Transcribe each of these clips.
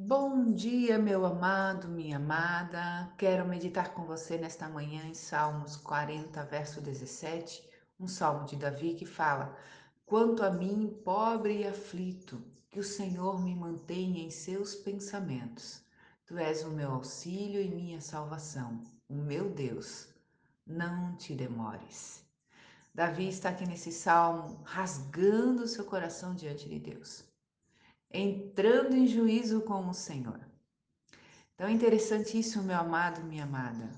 Bom dia, meu amado, minha amada. Quero meditar com você nesta manhã em Salmos 40, verso 17, um salmo de Davi que fala: Quanto a mim, pobre e aflito, que o Senhor me mantenha em seus pensamentos. Tu és o meu auxílio e minha salvação, o meu Deus. Não te demores. Davi está aqui nesse salmo rasgando seu coração diante de Deus entrando em juízo com o Senhor. Então é interessante isso, meu amado, minha amada.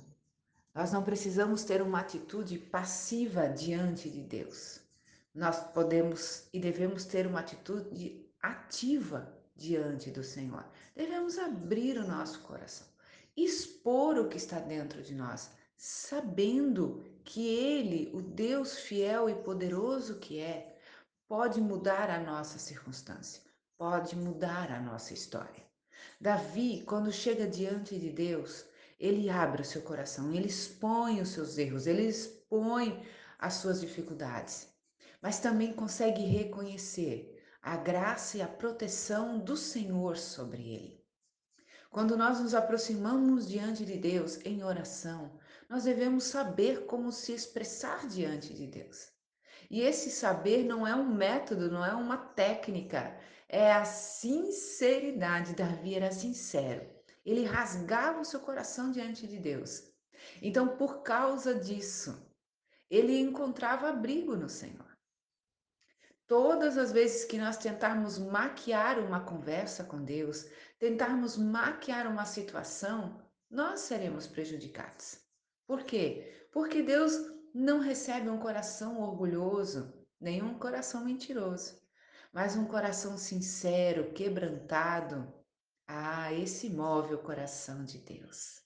Nós não precisamos ter uma atitude passiva diante de Deus. Nós podemos e devemos ter uma atitude ativa diante do Senhor. Devemos abrir o nosso coração, expor o que está dentro de nós, sabendo que Ele, o Deus fiel e poderoso que é, pode mudar a nossa circunstância pode mudar a nossa história. Davi, quando chega diante de Deus, ele abre o seu coração, ele expõe os seus erros, ele expõe as suas dificuldades, mas também consegue reconhecer a graça e a proteção do Senhor sobre ele. Quando nós nos aproximamos diante de Deus em oração, nós devemos saber como se expressar diante de Deus. E esse saber não é um método, não é uma técnica, é a sinceridade. Davi era sincero. Ele rasgava o seu coração diante de Deus. Então, por causa disso, ele encontrava abrigo no Senhor. Todas as vezes que nós tentarmos maquiar uma conversa com Deus, tentarmos maquiar uma situação, nós seremos prejudicados. Por quê? Porque Deus não recebe um coração orgulhoso, nem um coração mentiroso, mas um coração sincero, quebrantado. Ah, esse move o coração de Deus.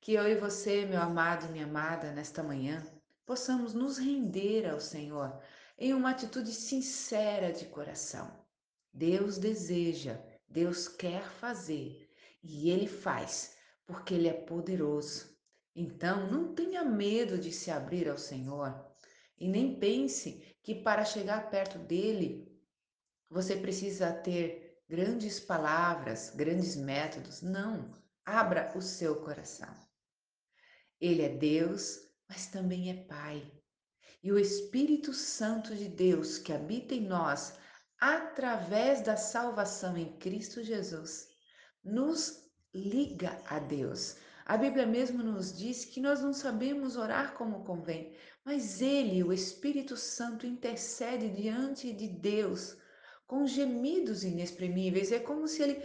Que eu e você, meu amado, minha amada, nesta manhã, possamos nos render ao Senhor em uma atitude sincera de coração. Deus deseja, Deus quer fazer e Ele faz, porque Ele é poderoso. Então, não tenha medo de se abrir ao Senhor e nem pense que para chegar perto dele você precisa ter grandes palavras, grandes métodos. Não, abra o seu coração. Ele é Deus, mas também é Pai. E o Espírito Santo de Deus que habita em nós, através da salvação em Cristo Jesus, nos liga a Deus, a Bíblia mesmo nos diz que nós não sabemos orar como convém, mas Ele, o Espírito Santo, intercede diante de Deus com gemidos inexprimíveis. É como se Ele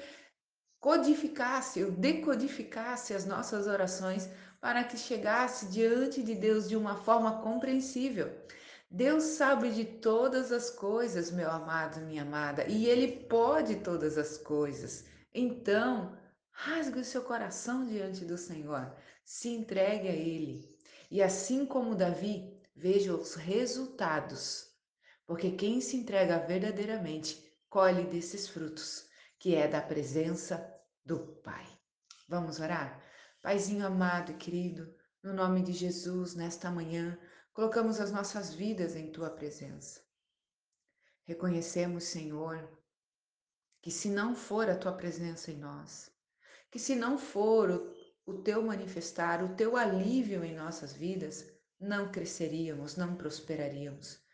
codificasse ou decodificasse as nossas orações para que chegasse diante de Deus de uma forma compreensível. Deus sabe de todas as coisas, meu amado, minha amada, e Ele pode todas as coisas. Então, Rasgue o seu coração diante do Senhor, se entregue a Ele. E assim como Davi, veja os resultados, porque quem se entrega verdadeiramente colhe desses frutos, que é da presença do Pai. Vamos orar? Paizinho amado e querido, no nome de Jesus, nesta manhã, colocamos as nossas vidas em Tua presença. Reconhecemos, Senhor, que se não for a Tua presença em nós, que se não for o, o teu manifestar, o teu alívio em nossas vidas, não cresceríamos, não prosperaríamos.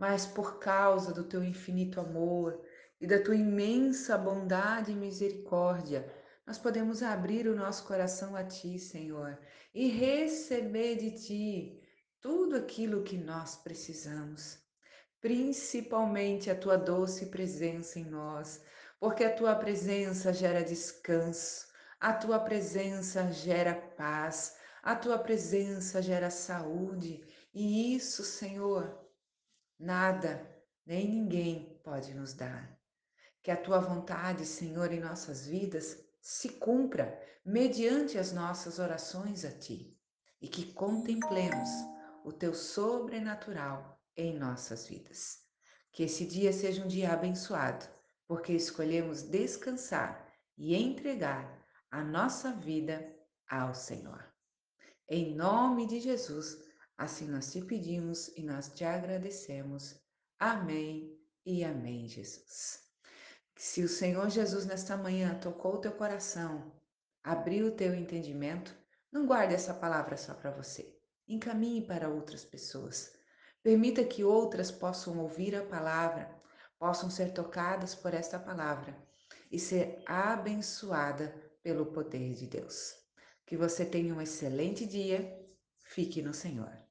Mas por causa do teu infinito amor e da tua imensa bondade e misericórdia, nós podemos abrir o nosso coração a ti, Senhor, e receber de ti tudo aquilo que nós precisamos, principalmente a tua doce presença em nós, porque a tua presença gera descanso, a tua presença gera paz, a tua presença gera saúde, e isso, Senhor, nada nem ninguém pode nos dar. Que a tua vontade, Senhor, em nossas vidas se cumpra mediante as nossas orações a ti e que contemplemos o teu sobrenatural em nossas vidas. Que esse dia seja um dia abençoado, porque escolhemos descansar e entregar a nossa vida ao Senhor. Em nome de Jesus, assim nós te pedimos e nós te agradecemos. Amém e amém, Jesus. Se o Senhor Jesus nesta manhã tocou o teu coração, abriu o teu entendimento, não guarde essa palavra só para você. Encaminhe para outras pessoas. Permita que outras possam ouvir a palavra, possam ser tocadas por esta palavra e ser abençoada pelo poder de Deus. Que você tenha um excelente dia. Fique no Senhor.